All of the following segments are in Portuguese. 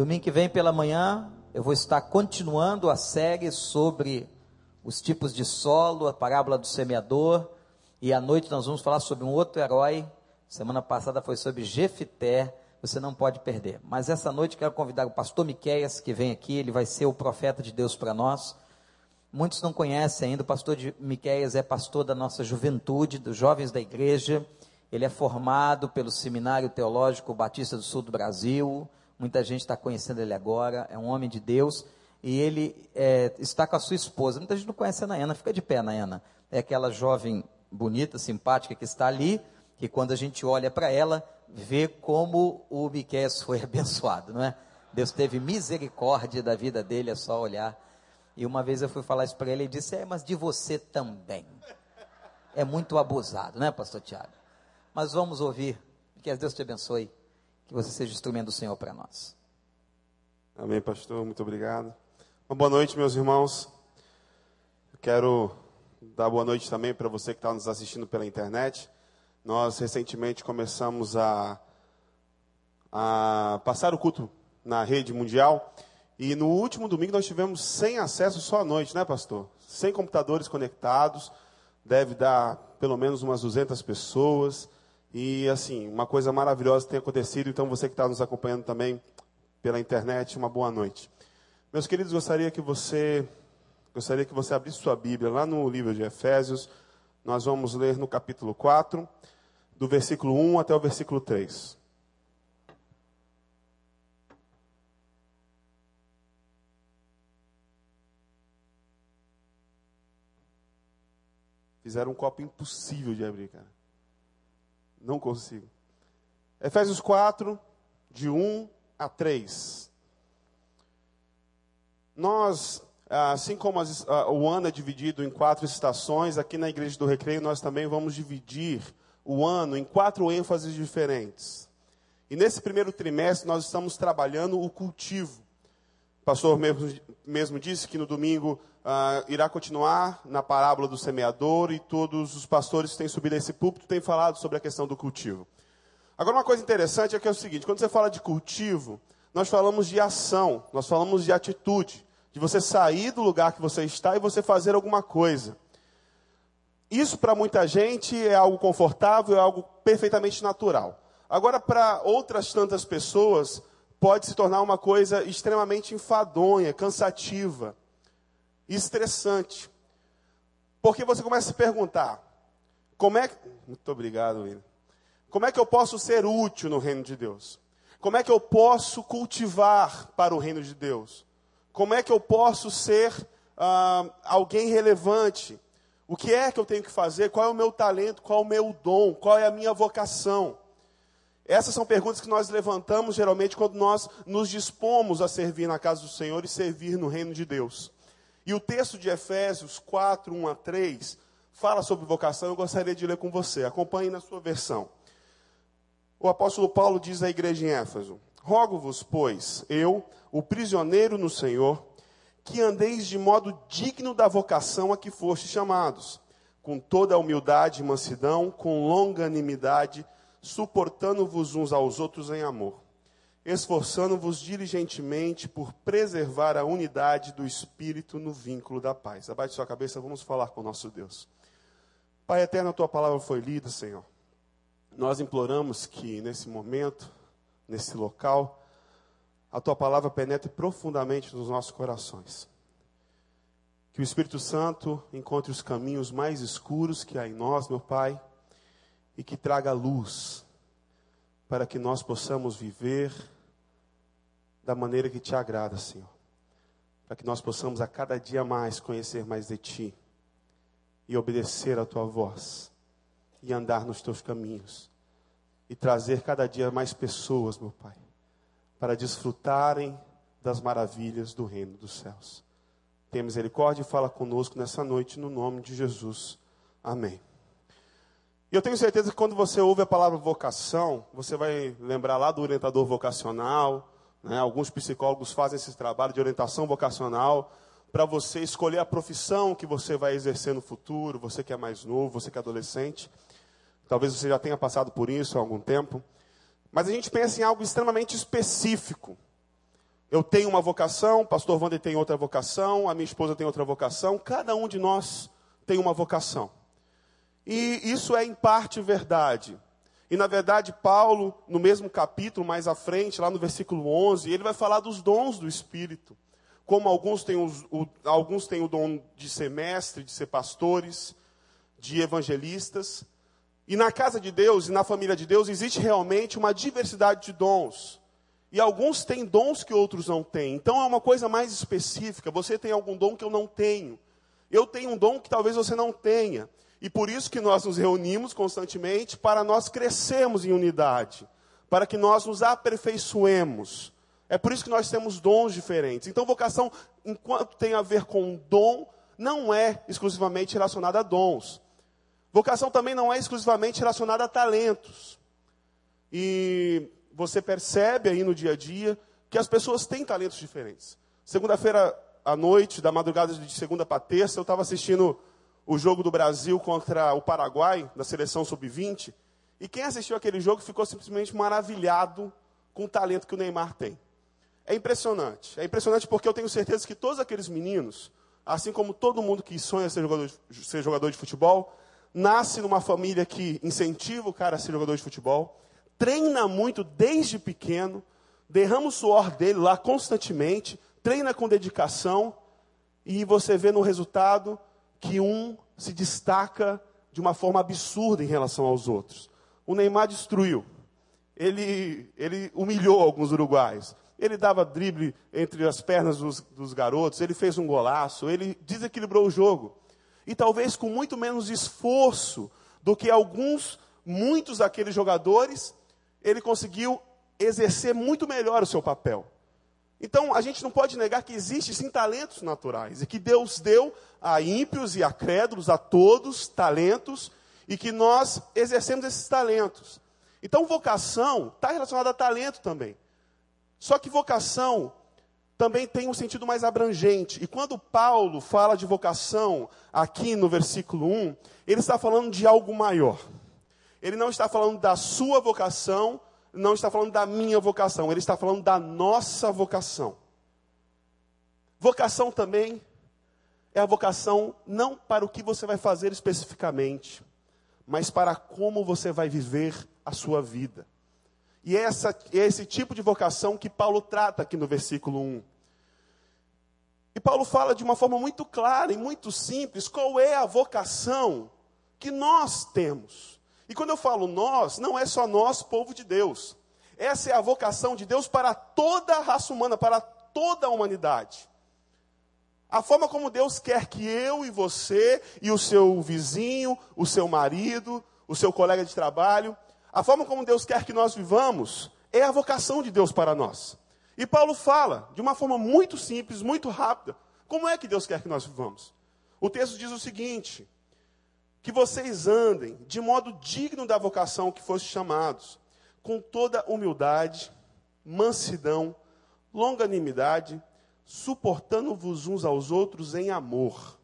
Domingo que vem pela manhã, eu vou estar continuando a série sobre os tipos de solo, a parábola do semeador, e à noite nós vamos falar sobre um outro herói. Semana passada foi sobre Jefité, você não pode perder. Mas essa noite quero convidar o pastor Miqueias, que vem aqui, ele vai ser o profeta de Deus para nós. Muitos não conhecem ainda, o pastor de Miqueias é pastor da nossa juventude, dos jovens da igreja. Ele é formado pelo Seminário Teológico Batista do Sul do Brasil. Muita gente está conhecendo ele agora. É um homem de Deus. E ele é, está com a sua esposa. Muita gente não conhece a Nayana. Fica de pé, Nayana. É aquela jovem bonita, simpática que está ali. Que quando a gente olha para ela, vê como o Miqueias foi abençoado, não é? Deus teve misericórdia da vida dele, é só olhar e uma vez eu fui falar isso para ele e disse: É, mas de você também. É muito abusado, né, Pastor Tiago? Mas vamos ouvir. Que Deus te abençoe. Que você seja instrumento do Senhor para nós. Amém, pastor. Muito obrigado. Uma boa noite, meus irmãos. Eu quero dar boa noite também para você que está nos assistindo pela internet. Nós recentemente começamos a, a passar o culto na rede mundial e no último domingo nós tivemos sem acesso só à noite, né, pastor? Sem computadores conectados, deve dar pelo menos umas 200 pessoas. E assim, uma coisa maravilhosa tem acontecido. Então você que está nos acompanhando também pela internet, uma boa noite. Meus queridos, gostaria que você gostaria que você abrisse sua Bíblia lá no livro de Efésios. Nós vamos ler no capítulo 4, do versículo 1 até o versículo 3. Fizeram um copo impossível de abrir, cara. Não consigo. Efésios 4, de 1 a 3. Nós, assim como as, o ano é dividido em quatro estações, aqui na Igreja do Recreio nós também vamos dividir o ano em quatro ênfases diferentes. E nesse primeiro trimestre nós estamos trabalhando o cultivo. O pastor mesmo, mesmo disse que no domingo uh, irá continuar na parábola do semeador e todos os pastores que têm subido a esse púlpito têm falado sobre a questão do cultivo. Agora, uma coisa interessante é que é o seguinte: quando você fala de cultivo, nós falamos de ação, nós falamos de atitude, de você sair do lugar que você está e você fazer alguma coisa. Isso para muita gente é algo confortável, é algo perfeitamente natural. Agora, para outras tantas pessoas, pode se tornar uma coisa extremamente enfadonha, cansativa estressante. Porque você começa a se perguntar: como é que. Muito obrigado, William. Como é que eu posso ser útil no reino de Deus? Como é que eu posso cultivar para o reino de Deus? Como é que eu posso ser uh, alguém relevante? O que é que eu tenho que fazer? Qual é o meu talento? Qual é o meu dom? Qual é a minha vocação? Essas são perguntas que nós levantamos geralmente quando nós nos dispomos a servir na casa do Senhor e servir no reino de Deus. E o texto de Efésios 4, 1 a 3, fala sobre vocação. Eu gostaria de ler com você. Acompanhe na sua versão. O apóstolo Paulo diz à igreja em Éfeso: Rogo-vos, pois, eu, o prisioneiro no Senhor, que andeis de modo digno da vocação a que fostes chamados, com toda a humildade e mansidão, com longanimidade, suportando-vos uns aos outros em amor esforçando-vos diligentemente por preservar a unidade do Espírito no vínculo da paz. Abaixe sua cabeça, vamos falar com o nosso Deus. Pai eterno, a tua palavra foi lida, Senhor. Nós imploramos que nesse momento, nesse local, a tua palavra penetre profundamente nos nossos corações. Que o Espírito Santo encontre os caminhos mais escuros que há em nós, meu Pai, e que traga luz para que nós possamos viver da maneira que te agrada, Senhor. Para que nós possamos a cada dia mais conhecer mais de Ti e obedecer a Tua voz e andar nos Teus caminhos e trazer cada dia mais pessoas, meu Pai, para desfrutarem das maravilhas do reino dos céus. Tenha misericórdia e fala conosco nessa noite, no nome de Jesus. Amém. E eu tenho certeza que quando você ouve a palavra vocação, você vai lembrar lá do orientador vocacional. Né? Alguns psicólogos fazem esse trabalho de orientação vocacional para você escolher a profissão que você vai exercer no futuro. Você que é mais novo, você que é adolescente. Talvez você já tenha passado por isso há algum tempo. Mas a gente pensa em algo extremamente específico. Eu tenho uma vocação, o pastor Wander tem outra vocação, a minha esposa tem outra vocação, cada um de nós tem uma vocação. E isso é em parte verdade. E na verdade, Paulo, no mesmo capítulo, mais à frente, lá no versículo 11, ele vai falar dos dons do Espírito. Como alguns têm, os, o, alguns têm o dom de ser mestre, de ser pastores, de evangelistas. E na casa de Deus e na família de Deus existe realmente uma diversidade de dons. E alguns têm dons que outros não têm. Então é uma coisa mais específica. Você tem algum dom que eu não tenho. Eu tenho um dom que talvez você não tenha. E por isso que nós nos reunimos constantemente para nós crescermos em unidade, para que nós nos aperfeiçoemos. É por isso que nós temos dons diferentes. Então, vocação, enquanto tem a ver com dom, não é exclusivamente relacionada a dons. Vocação também não é exclusivamente relacionada a talentos. E você percebe aí no dia a dia que as pessoas têm talentos diferentes. Segunda-feira à noite, da madrugada de segunda para terça, eu estava assistindo o jogo do Brasil contra o Paraguai, da seleção sub-20, e quem assistiu aquele jogo ficou simplesmente maravilhado com o talento que o Neymar tem. É impressionante. É impressionante porque eu tenho certeza que todos aqueles meninos, assim como todo mundo que sonha ser jogador de, ser jogador de futebol, nasce numa família que incentiva o cara a ser jogador de futebol, treina muito desde pequeno, derrama o suor dele lá constantemente, treina com dedicação, e você vê no resultado que um se destaca de uma forma absurda em relação aos outros. O Neymar destruiu. Ele, ele humilhou alguns uruguaios. Ele dava drible entre as pernas dos, dos garotos, ele fez um golaço, ele desequilibrou o jogo e talvez com muito menos esforço do que alguns, muitos daqueles jogadores, ele conseguiu exercer muito melhor o seu papel. Então, a gente não pode negar que existem sim talentos naturais e que Deus deu a ímpios e a crédulos, a todos, talentos e que nós exercemos esses talentos. Então, vocação está relacionada a talento também. Só que vocação também tem um sentido mais abrangente. E quando Paulo fala de vocação, aqui no versículo 1, ele está falando de algo maior. Ele não está falando da sua vocação, não está falando da minha vocação, ele está falando da nossa vocação. Vocação também é a vocação não para o que você vai fazer especificamente, mas para como você vai viver a sua vida. E é, essa, é esse tipo de vocação que Paulo trata aqui no versículo 1. E Paulo fala de uma forma muito clara e muito simples qual é a vocação que nós temos. E quando eu falo nós, não é só nós, povo de Deus. Essa é a vocação de Deus para toda a raça humana, para toda a humanidade. A forma como Deus quer que eu e você, e o seu vizinho, o seu marido, o seu colega de trabalho, a forma como Deus quer que nós vivamos é a vocação de Deus para nós. E Paulo fala de uma forma muito simples, muito rápida, como é que Deus quer que nós vivamos. O texto diz o seguinte: que vocês andem de modo digno da vocação que foste chamados, com toda humildade, mansidão, longanimidade, suportando-vos uns aos outros em amor,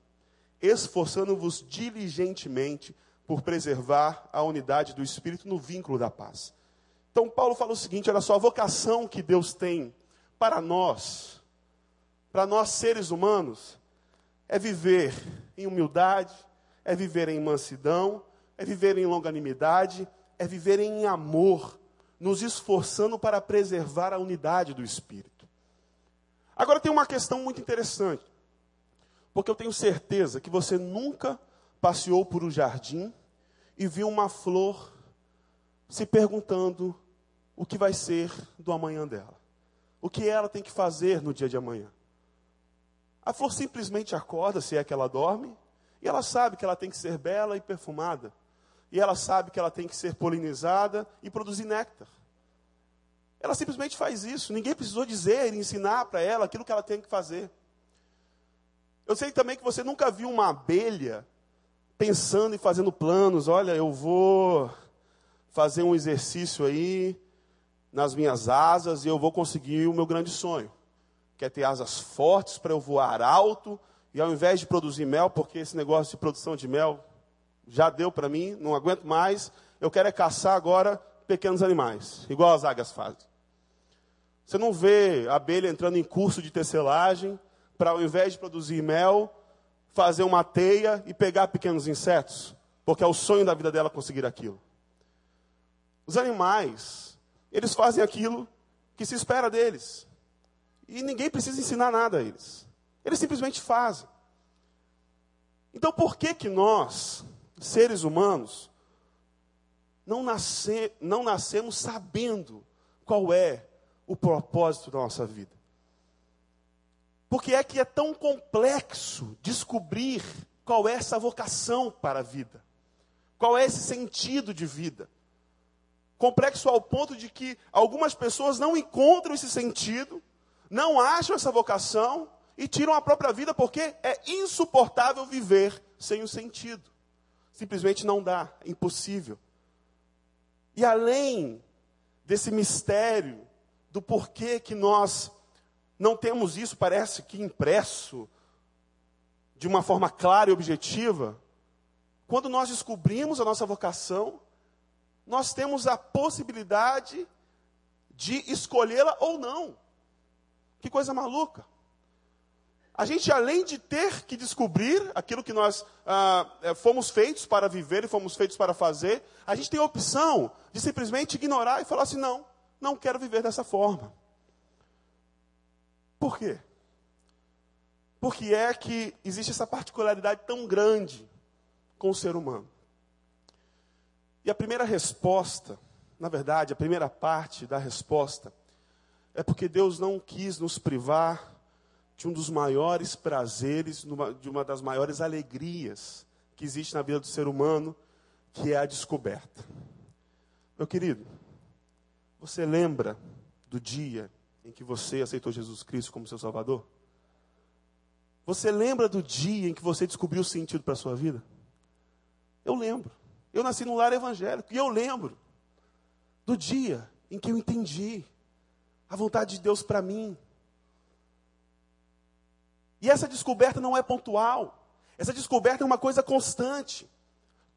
esforçando-vos diligentemente por preservar a unidade do Espírito no vínculo da paz. Então, Paulo fala o seguinte: olha só, a vocação que Deus tem para nós, para nós seres humanos, é viver em humildade, é viver em mansidão, é viver em longanimidade, é viver em amor, nos esforçando para preservar a unidade do Espírito. Agora tem uma questão muito interessante, porque eu tenho certeza que você nunca passeou por um jardim e viu uma flor se perguntando o que vai ser do amanhã dela. O que ela tem que fazer no dia de amanhã. A flor simplesmente acorda, se é que ela dorme, e ela sabe que ela tem que ser bela e perfumada. E ela sabe que ela tem que ser polinizada e produzir néctar. Ela simplesmente faz isso. Ninguém precisou dizer e ensinar para ela aquilo que ela tem que fazer. Eu sei também que você nunca viu uma abelha pensando e fazendo planos. Olha, eu vou fazer um exercício aí nas minhas asas e eu vou conseguir o meu grande sonho. Quer ter asas fortes para eu voar alto e ao invés de produzir mel, porque esse negócio de produção de mel já deu para mim, não aguento mais, eu quero é caçar agora pequenos animais, igual as águias fazem. Você não vê abelha entrando em curso de tecelagem para, ao invés de produzir mel, fazer uma teia e pegar pequenos insetos, porque é o sonho da vida dela conseguir aquilo. Os animais, eles fazem aquilo que se espera deles. E ninguém precisa ensinar nada a eles. Eles simplesmente fazem. Então, por que que nós, seres humanos, não, nasce, não nascemos sabendo qual é o propósito da nossa vida? Porque é que é tão complexo descobrir qual é essa vocação para a vida? Qual é esse sentido de vida? Complexo ao ponto de que algumas pessoas não encontram esse sentido, não acham essa vocação e tiram a própria vida porque é insuportável viver sem o sentido. Simplesmente não dá, é impossível. E além desse mistério do porquê que nós não temos isso, parece que impresso de uma forma clara e objetiva, quando nós descobrimos a nossa vocação, nós temos a possibilidade de escolhê-la ou não. Que coisa maluca. A gente, além de ter que descobrir aquilo que nós ah, eh, fomos feitos para viver e fomos feitos para fazer, a gente tem a opção de simplesmente ignorar e falar assim: não, não quero viver dessa forma. Por quê? Porque é que existe essa particularidade tão grande com o ser humano. E a primeira resposta, na verdade, a primeira parte da resposta, é porque Deus não quis nos privar de um dos maiores prazeres, de uma das maiores alegrias que existe na vida do ser humano, que é a descoberta. Meu querido, você lembra do dia em que você aceitou Jesus Cristo como seu Salvador? Você lembra do dia em que você descobriu o sentido para a sua vida? Eu lembro. Eu nasci num lar evangélico e eu lembro do dia em que eu entendi a vontade de Deus para mim. E essa descoberta não é pontual. Essa descoberta é uma coisa constante.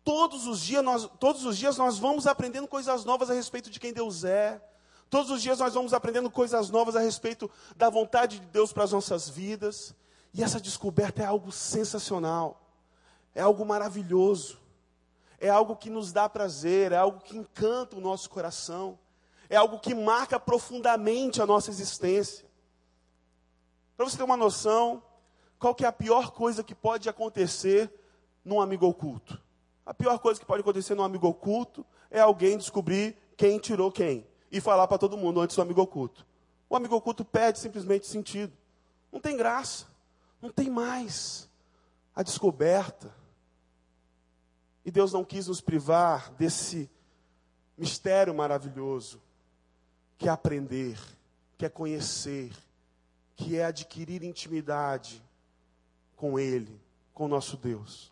Todos os dias nós, todos os dias nós vamos aprendendo coisas novas a respeito de quem Deus é. Todos os dias nós vamos aprendendo coisas novas a respeito da vontade de Deus para as nossas vidas. E essa descoberta é algo sensacional. É algo maravilhoso. É algo que nos dá prazer, é algo que encanta o nosso coração. É algo que marca profundamente a nossa existência. Para você ter uma noção, qual que é a pior coisa que pode acontecer num amigo oculto? A pior coisa que pode acontecer num amigo oculto é alguém descobrir quem tirou quem e falar para todo mundo antes do amigo oculto. O amigo oculto perde simplesmente sentido. Não tem graça. Não tem mais a descoberta. E Deus não quis nos privar desse mistério maravilhoso que é aprender, que é conhecer, que é adquirir intimidade com Ele, com o nosso Deus.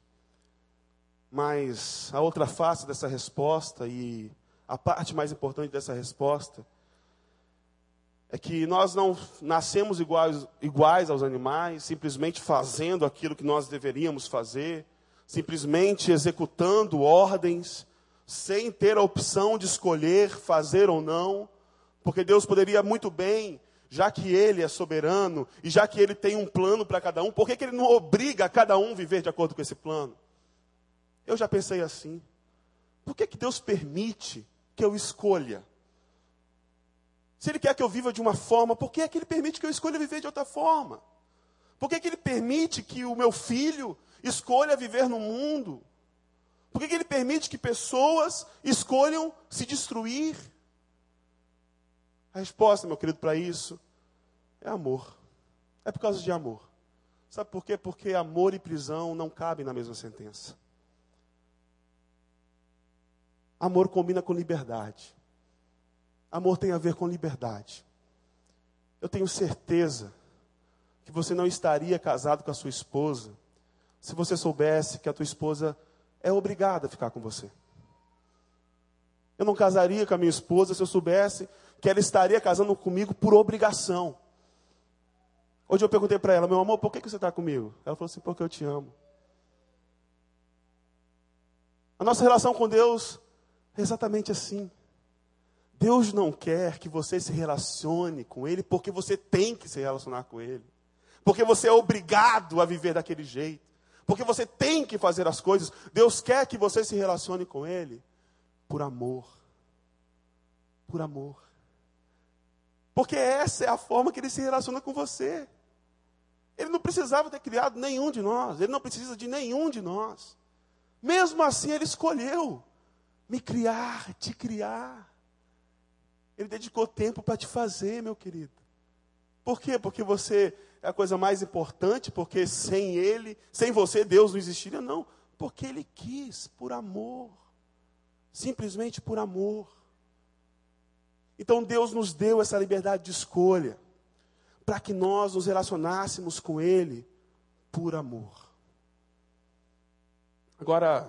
Mas a outra face dessa resposta, e a parte mais importante dessa resposta, é que nós não nascemos iguais, iguais aos animais, simplesmente fazendo aquilo que nós deveríamos fazer, simplesmente executando ordens, sem ter a opção de escolher fazer ou não, porque Deus poderia muito bem já que Ele é soberano e já que Ele tem um plano para cada um, por que, que Ele não obriga a cada um a viver de acordo com esse plano? Eu já pensei assim. Por que, que Deus permite que eu escolha? Se Ele quer que eu viva de uma forma, por que, é que Ele permite que eu escolha viver de outra forma? Por que, que Ele permite que o meu filho escolha viver no mundo? Por que, que Ele permite que pessoas escolham se destruir? A resposta, meu querido, para isso é amor. É por causa de amor. Sabe por quê? Porque amor e prisão não cabem na mesma sentença. Amor combina com liberdade. Amor tem a ver com liberdade. Eu tenho certeza que você não estaria casado com a sua esposa se você soubesse que a tua esposa é obrigada a ficar com você. Eu não casaria com a minha esposa se eu soubesse que ela estaria casando comigo por obrigação. Hoje eu perguntei para ela, meu amor, por que, que você está comigo? Ela falou assim, porque eu te amo. A nossa relação com Deus é exatamente assim. Deus não quer que você se relacione com Ele porque você tem que se relacionar com Ele. Porque você é obrigado a viver daquele jeito. Porque você tem que fazer as coisas. Deus quer que você se relacione com Ele por amor. Por amor. Porque essa é a forma que Ele se relaciona com você. Ele não precisava ter criado nenhum de nós. Ele não precisa de nenhum de nós. Mesmo assim, Ele escolheu me criar, te criar. Ele dedicou tempo para te fazer, meu querido. Por quê? Porque você é a coisa mais importante, porque sem Ele, sem você, Deus não existiria? Não. Porque Ele quis, por amor. Simplesmente por amor. Então Deus nos deu essa liberdade de escolha, para que nós nos relacionássemos com Ele por amor. Agora,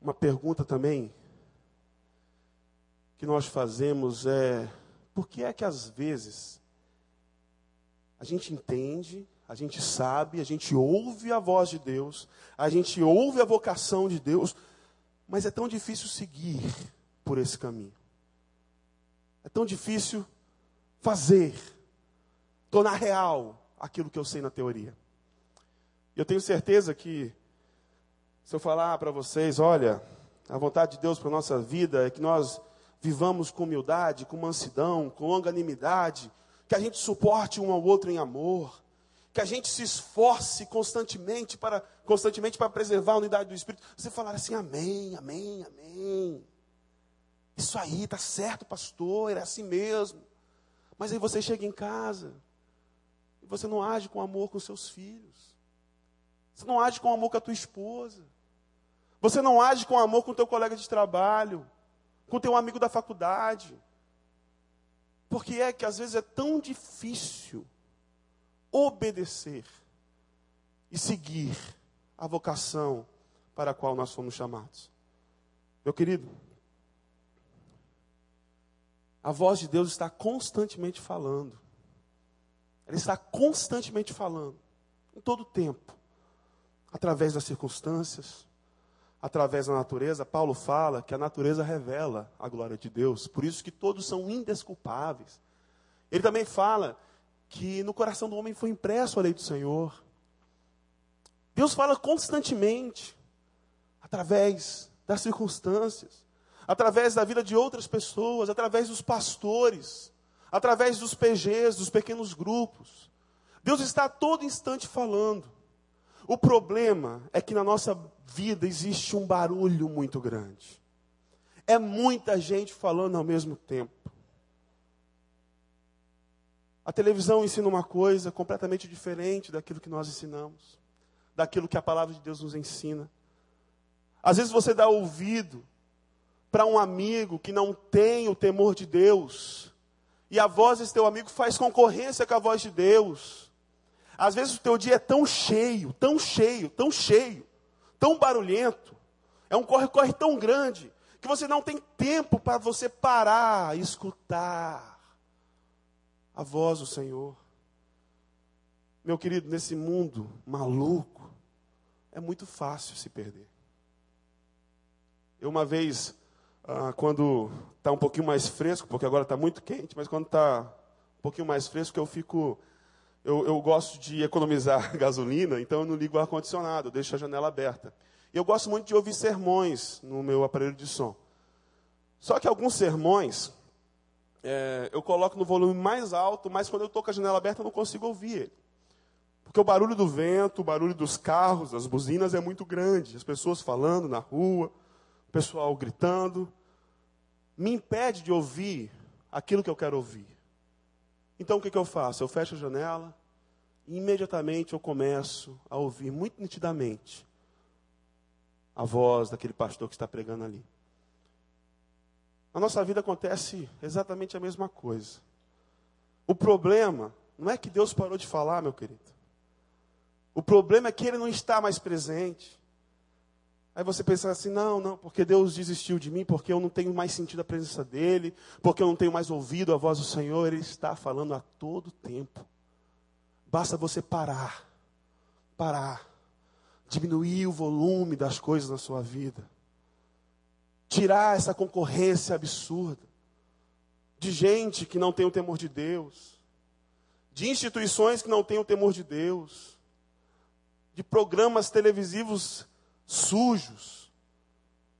uma pergunta também que nós fazemos é: por que é que às vezes a gente entende, a gente sabe, a gente ouve a voz de Deus, a gente ouve a vocação de Deus, mas é tão difícil seguir por esse caminho? É tão difícil fazer, tornar real aquilo que eu sei na teoria. Eu tenho certeza que, se eu falar para vocês, olha, a vontade de Deus para a nossa vida é que nós vivamos com humildade, com mansidão, com longanimidade, que a gente suporte um ao outro em amor, que a gente se esforce constantemente para constantemente para preservar a unidade do espírito. Você falar assim: "Amém, amém, amém". Isso aí tá certo, pastor, é assim mesmo. Mas aí você chega em casa e você não age com amor com seus filhos. Você não age com amor com a tua esposa. Você não age com amor com o teu colega de trabalho com teu amigo da faculdade. Porque é que às vezes é tão difícil obedecer e seguir a vocação para a qual nós fomos chamados. Meu querido, a voz de Deus está constantemente falando. Ela está constantemente falando, em todo o tempo, através das circunstâncias, através da natureza, Paulo fala que a natureza revela a glória de Deus, por isso que todos são indesculpáveis. Ele também fala que no coração do homem foi impresso a lei do Senhor. Deus fala constantemente, através das circunstâncias, através da vida de outras pessoas, através dos pastores, através dos PGs, dos pequenos grupos. Deus está a todo instante falando. O problema é que na nossa vida existe um barulho muito grande. É muita gente falando ao mesmo tempo. A televisão ensina uma coisa completamente diferente daquilo que nós ensinamos, daquilo que a palavra de Deus nos ensina. Às vezes você dá ouvido para um amigo que não tem o temor de Deus, e a voz desse teu amigo faz concorrência com a voz de Deus. Às vezes o teu dia é tão cheio, tão cheio, tão cheio, tão barulhento, é um corre-corre tão grande, que você não tem tempo para você parar e escutar a voz do Senhor. Meu querido, nesse mundo maluco, é muito fácil se perder. Eu uma vez, ah, quando está um pouquinho mais fresco, porque agora está muito quente, mas quando está um pouquinho mais fresco, eu fico eu, eu gosto de economizar gasolina, então eu não ligo o ar-condicionado, deixo a janela aberta. E eu gosto muito de ouvir sermões no meu aparelho de som. Só que alguns sermões é, eu coloco no volume mais alto, mas quando eu estou com a janela aberta eu não consigo ouvir ele. Porque o barulho do vento, o barulho dos carros, das buzinas é muito grande. As pessoas falando na rua, pessoal gritando, me impede de ouvir aquilo que eu quero ouvir. Então o que, que eu faço? Eu fecho a janela e imediatamente eu começo a ouvir muito nitidamente a voz daquele pastor que está pregando ali. Na nossa vida acontece exatamente a mesma coisa. O problema não é que Deus parou de falar, meu querido. O problema é que ele não está mais presente. Aí você pensa assim: não, não, porque Deus desistiu de mim, porque eu não tenho mais sentido a presença dEle, porque eu não tenho mais ouvido a voz do Senhor. Ele está falando a todo tempo. Basta você parar, parar, diminuir o volume das coisas na sua vida tirar essa concorrência absurda de gente que não tem o temor de Deus, de instituições que não têm o temor de Deus, de programas televisivos sujos,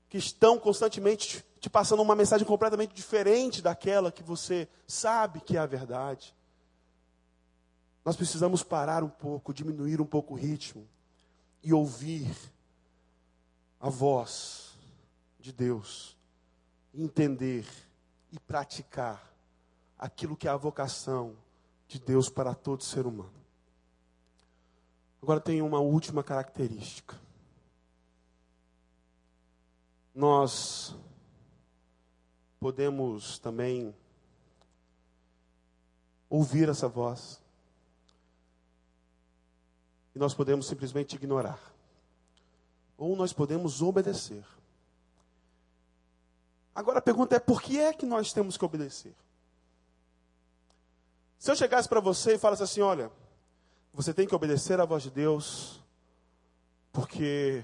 que estão constantemente te passando uma mensagem completamente diferente daquela que você sabe que é a verdade. Nós precisamos parar um pouco, diminuir um pouco o ritmo e ouvir a voz de Deus, entender e praticar aquilo que é a vocação de Deus para todo ser humano. Agora tem uma última característica. Nós podemos também ouvir essa voz. E nós podemos simplesmente ignorar. Ou nós podemos obedecer. Agora a pergunta é: por que é que nós temos que obedecer? Se eu chegasse para você e falasse assim: olha, você tem que obedecer à voz de Deus, porque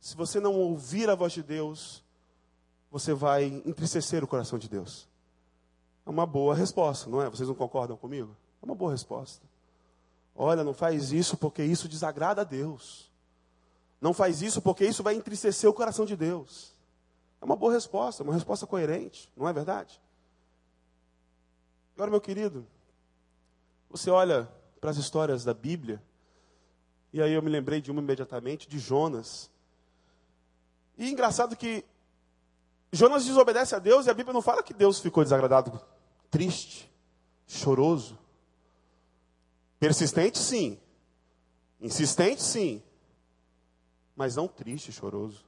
se você não ouvir a voz de Deus, você vai entristecer o coração de Deus. É uma boa resposta, não é? Vocês não concordam comigo? É uma boa resposta. Olha, não faz isso porque isso desagrada a Deus. Não faz isso porque isso vai entristecer o coração de Deus. É uma boa resposta, uma resposta coerente, não é verdade? Agora, meu querido, você olha para as histórias da Bíblia, e aí eu me lembrei de uma imediatamente, de Jonas. E engraçado que Jonas desobedece a Deus e a Bíblia não fala que Deus ficou desagradado, triste, choroso. Persistente, sim. Insistente, sim. Mas não triste, choroso.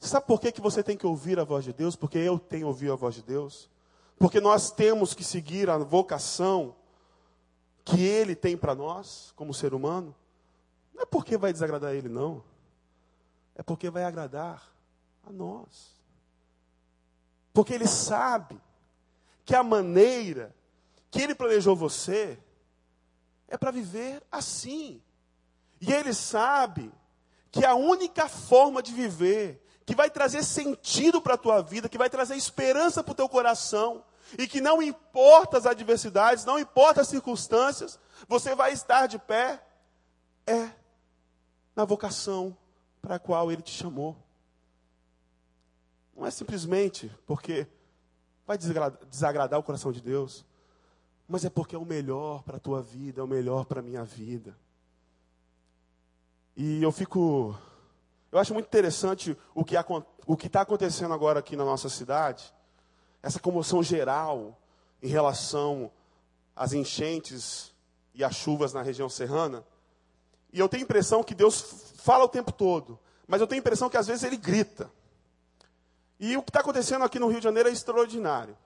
Sabe por que, que você tem que ouvir a voz de Deus? Porque eu tenho ouvido a voz de Deus. Porque nós temos que seguir a vocação que Ele tem para nós, como ser humano. Não é porque vai desagradar Ele, não. É porque vai agradar a nós. Porque Ele sabe que a maneira que Ele planejou você é para viver assim. E Ele sabe que a única forma de viver que vai trazer sentido para a tua vida, que vai trazer esperança para o teu coração, e que não importa as adversidades, não importa as circunstâncias, você vai estar de pé, é na vocação para a qual Ele te chamou. Não é simplesmente porque vai desagradar, o coração de Deus, mas é porque é o melhor para a tua vida, é o melhor para a minha vida. E eu fico eu acho muito interessante o que está acontecendo agora aqui na nossa cidade, essa comoção geral em relação às enchentes e às chuvas na região serrana. E eu tenho a impressão que Deus fala o tempo todo, mas eu tenho a impressão que às vezes ele grita. E o que está acontecendo aqui no Rio de Janeiro é extraordinário.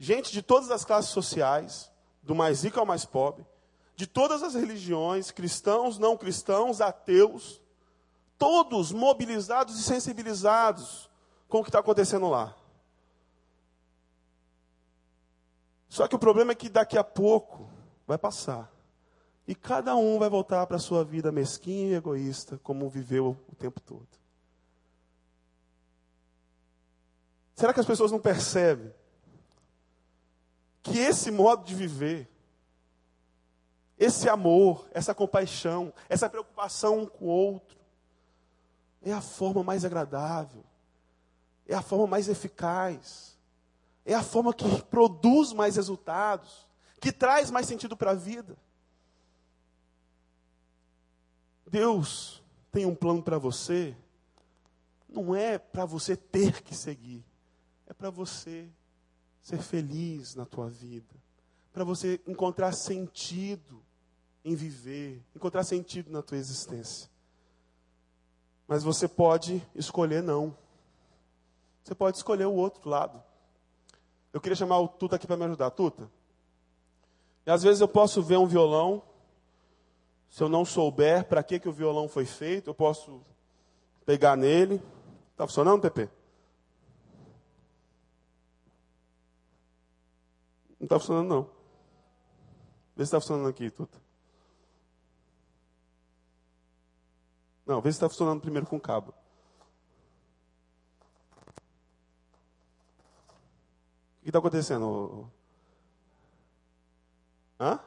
Gente de todas as classes sociais, do mais rico ao mais pobre, de todas as religiões, cristãos, não cristãos, ateus, todos mobilizados e sensibilizados com o que está acontecendo lá. Só que o problema é que daqui a pouco vai passar. E cada um vai voltar para a sua vida mesquinha e egoísta, como viveu o tempo todo. Será que as pessoas não percebem que esse modo de viver, esse amor, essa compaixão, essa preocupação um com o outro, é a forma mais agradável, é a forma mais eficaz, é a forma que produz mais resultados, que traz mais sentido para a vida. Deus tem um plano para você, não é para você ter que seguir, é para você ser feliz na tua vida, para você encontrar sentido em viver, encontrar sentido na tua existência. Mas você pode escolher não. Você pode escolher o outro lado. Eu queria chamar o Tuta aqui para me ajudar. Tuta. E às vezes eu posso ver um violão. Se eu não souber para que, que o violão foi feito, eu posso pegar nele. Está funcionando, Pepe? Não está funcionando, não. Vê se está funcionando aqui, Tuta. Não, vê se está funcionando primeiro com o cabo. O que está acontecendo? Hã?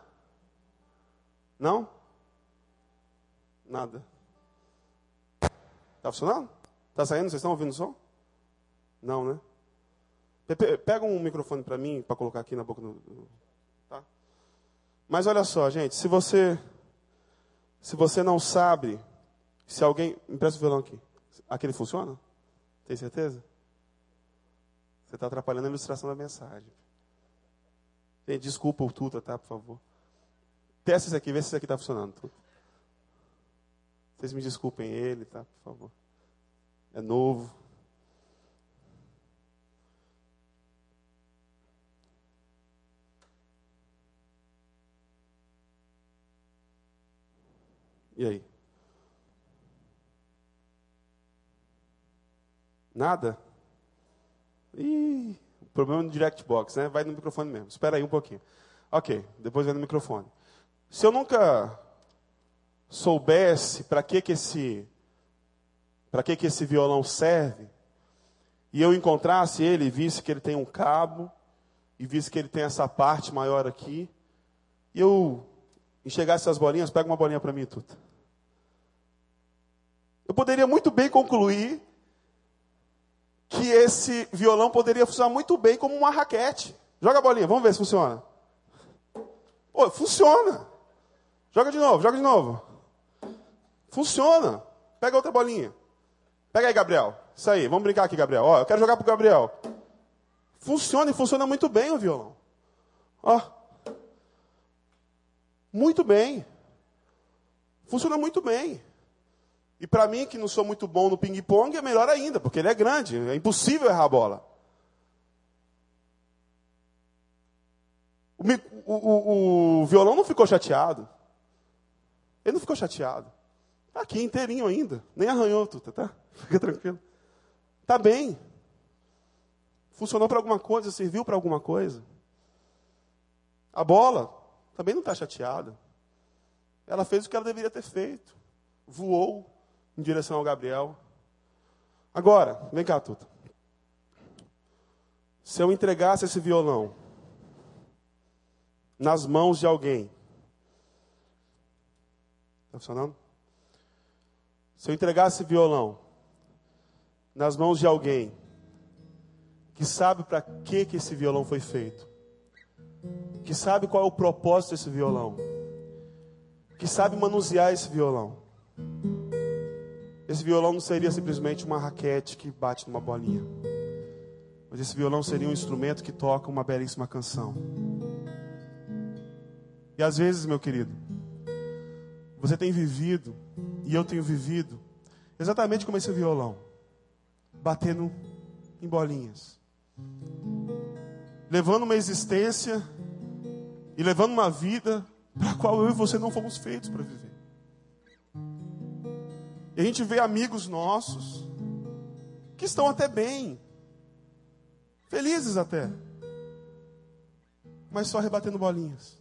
Não? Nada. Está funcionando? Está saindo? Vocês estão ouvindo o som? Não, né? Pega um microfone para mim, para colocar aqui na boca do. Tá? Mas olha só, gente, se você. Se você não sabe, se alguém. Me presta o violão aqui. Aquele funciona? Tem certeza? Você está atrapalhando a ilustração da mensagem. Gente, desculpa o tuta, tá? Por favor. Testa isso aqui, vê se isso aqui está funcionando. Tudo. Vocês me desculpem ele, tá? Por favor. É novo. E aí? Nada? Ih, o problema é no direct box, né? Vai no microfone mesmo. Espera aí um pouquinho. Ok, depois vai no microfone. Se eu nunca soubesse para que que esse para que que esse violão serve, e eu encontrasse ele e visse que ele tem um cabo, e visse que ele tem essa parte maior aqui, e eu enxergasse essas bolinhas, pega uma bolinha para mim, Tuta. Eu poderia muito bem concluir que esse violão poderia funcionar muito bem como uma raquete. Joga a bolinha, vamos ver se funciona. Pô, funciona. Joga de novo, joga de novo. Funciona. Pega outra bolinha. Pega aí, Gabriel. Isso aí, vamos brincar aqui, Gabriel. Ó, eu quero jogar pro Gabriel. Funciona e funciona muito bem o violão. Ó. Muito bem. Funciona muito bem. E para mim, que não sou muito bom no ping-pong, é melhor ainda, porque ele é grande, é impossível errar a bola. O, o, o, o violão não ficou chateado. Ele não ficou chateado. Está aqui inteirinho ainda. Nem arranhou, tudo, tá? Fica tranquilo. Está bem. Funcionou para alguma coisa, serviu para alguma coisa. A bola também não está chateada. Ela fez o que ela deveria ter feito. Voou em direção ao Gabriel. Agora, vem cá, Tuta. Se eu entregasse esse violão nas mãos de alguém, está funcionando? Se eu entregasse violão nas mãos de alguém que sabe para que, que esse violão foi feito, que sabe qual é o propósito desse violão, que sabe manusear esse violão, esse violão não seria simplesmente uma raquete que bate numa bolinha. Mas esse violão seria um instrumento que toca uma belíssima canção. E às vezes, meu querido, você tem vivido, e eu tenho vivido, exatamente como esse violão, batendo em bolinhas, levando uma existência e levando uma vida para a qual eu e você não fomos feitos para viver. E a gente vê amigos nossos que estão até bem, felizes até, mas só rebatendo bolinhas.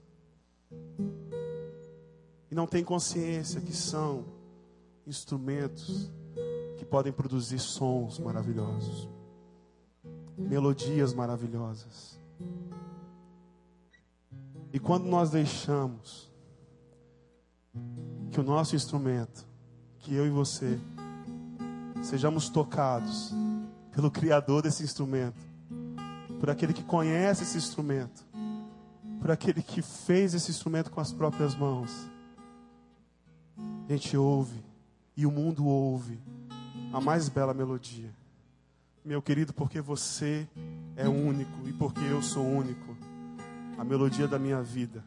E não tem consciência que são instrumentos que podem produzir sons maravilhosos, melodias maravilhosas. E quando nós deixamos que o nosso instrumento que eu e você sejamos tocados pelo Criador desse instrumento, por aquele que conhece esse instrumento, por aquele que fez esse instrumento com as próprias mãos. A gente ouve, e o mundo ouve, a mais bela melodia. Meu querido, porque você é único e porque eu sou único, a melodia da minha vida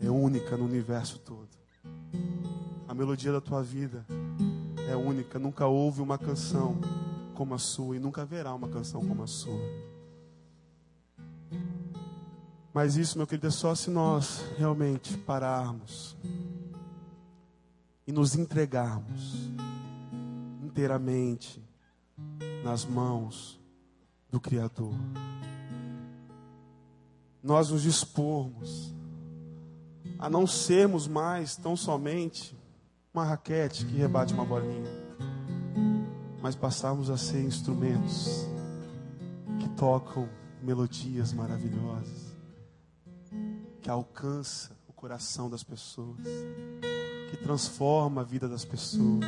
é única no universo todo. A melodia da tua vida é única. Nunca houve uma canção como a sua e nunca haverá uma canção como a sua. Mas isso, meu querido, é só se nós realmente pararmos e nos entregarmos inteiramente nas mãos do Criador. Nós nos dispormos a não sermos mais tão somente uma raquete que rebate uma bolinha, mas passarmos a ser instrumentos que tocam melodias maravilhosas que alcança o coração das pessoas, que transforma a vida das pessoas.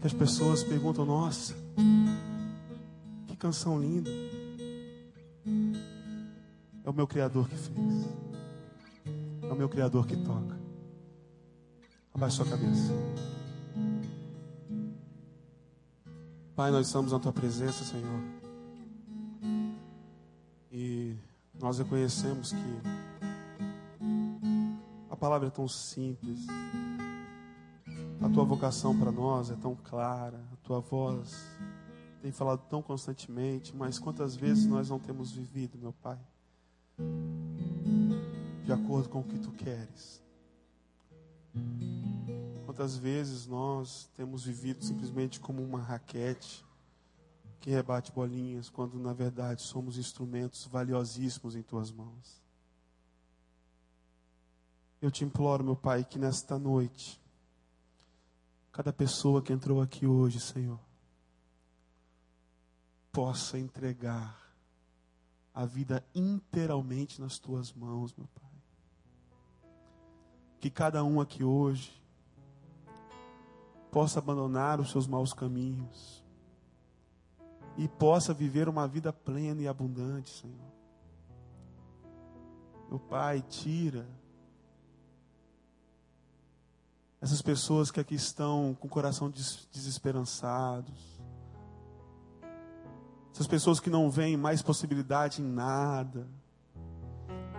Que as pessoas perguntam: "Nossa, que canção linda!" É o meu criador que fez. É o meu criador que toca. Abaixe sua cabeça. Pai, nós estamos na tua presença, Senhor. E nós reconhecemos que palavra é tão simples. A tua vocação para nós é tão clara, a tua voz tem falado tão constantemente, mas quantas vezes nós não temos vivido, meu Pai, de acordo com o que tu queres. Quantas vezes nós temos vivido simplesmente como uma raquete que rebate bolinhas, quando na verdade somos instrumentos valiosíssimos em tuas mãos. Eu te imploro, meu Pai, que nesta noite, cada pessoa que entrou aqui hoje, Senhor, possa entregar a vida inteiramente nas tuas mãos, meu Pai. Que cada um aqui hoje possa abandonar os seus maus caminhos e possa viver uma vida plena e abundante, Senhor. Meu Pai, tira essas pessoas que aqui estão com o coração desesperançados, essas pessoas que não veem mais possibilidade em nada,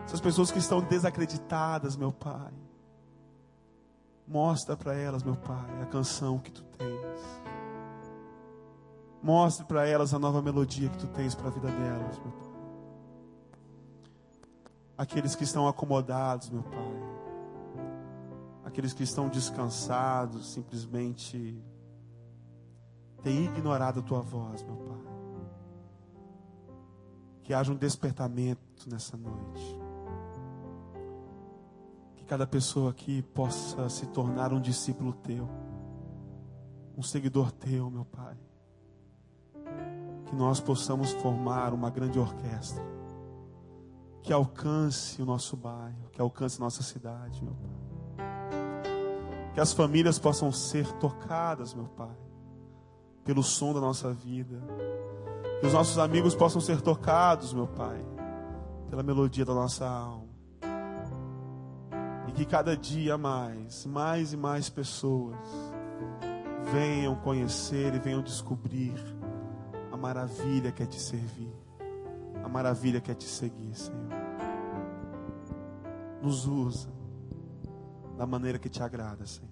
essas pessoas que estão desacreditadas, meu Pai. Mostra para elas, meu Pai, a canção que tu tens. Mostre para elas a nova melodia que tu tens para a vida delas, meu Pai. Aqueles que estão acomodados, meu Pai. Aqueles que estão descansados, simplesmente têm ignorado a tua voz, meu Pai. Que haja um despertamento nessa noite cada pessoa aqui possa se tornar um discípulo teu, um seguidor teu, meu Pai. Que nós possamos formar uma grande orquestra que alcance o nosso bairro, que alcance nossa cidade, meu Pai. Que as famílias possam ser tocadas, meu Pai, pelo som da nossa vida. Que os nossos amigos possam ser tocados, meu Pai, pela melodia da nossa alma que cada dia mais, mais e mais pessoas venham conhecer e venham descobrir a maravilha que é te servir, a maravilha que é te seguir, Senhor. Nos usa da maneira que te agrada, Senhor.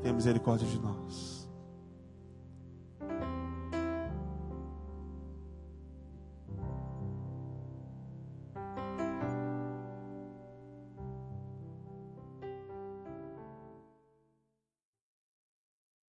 Tenha misericórdia de nós.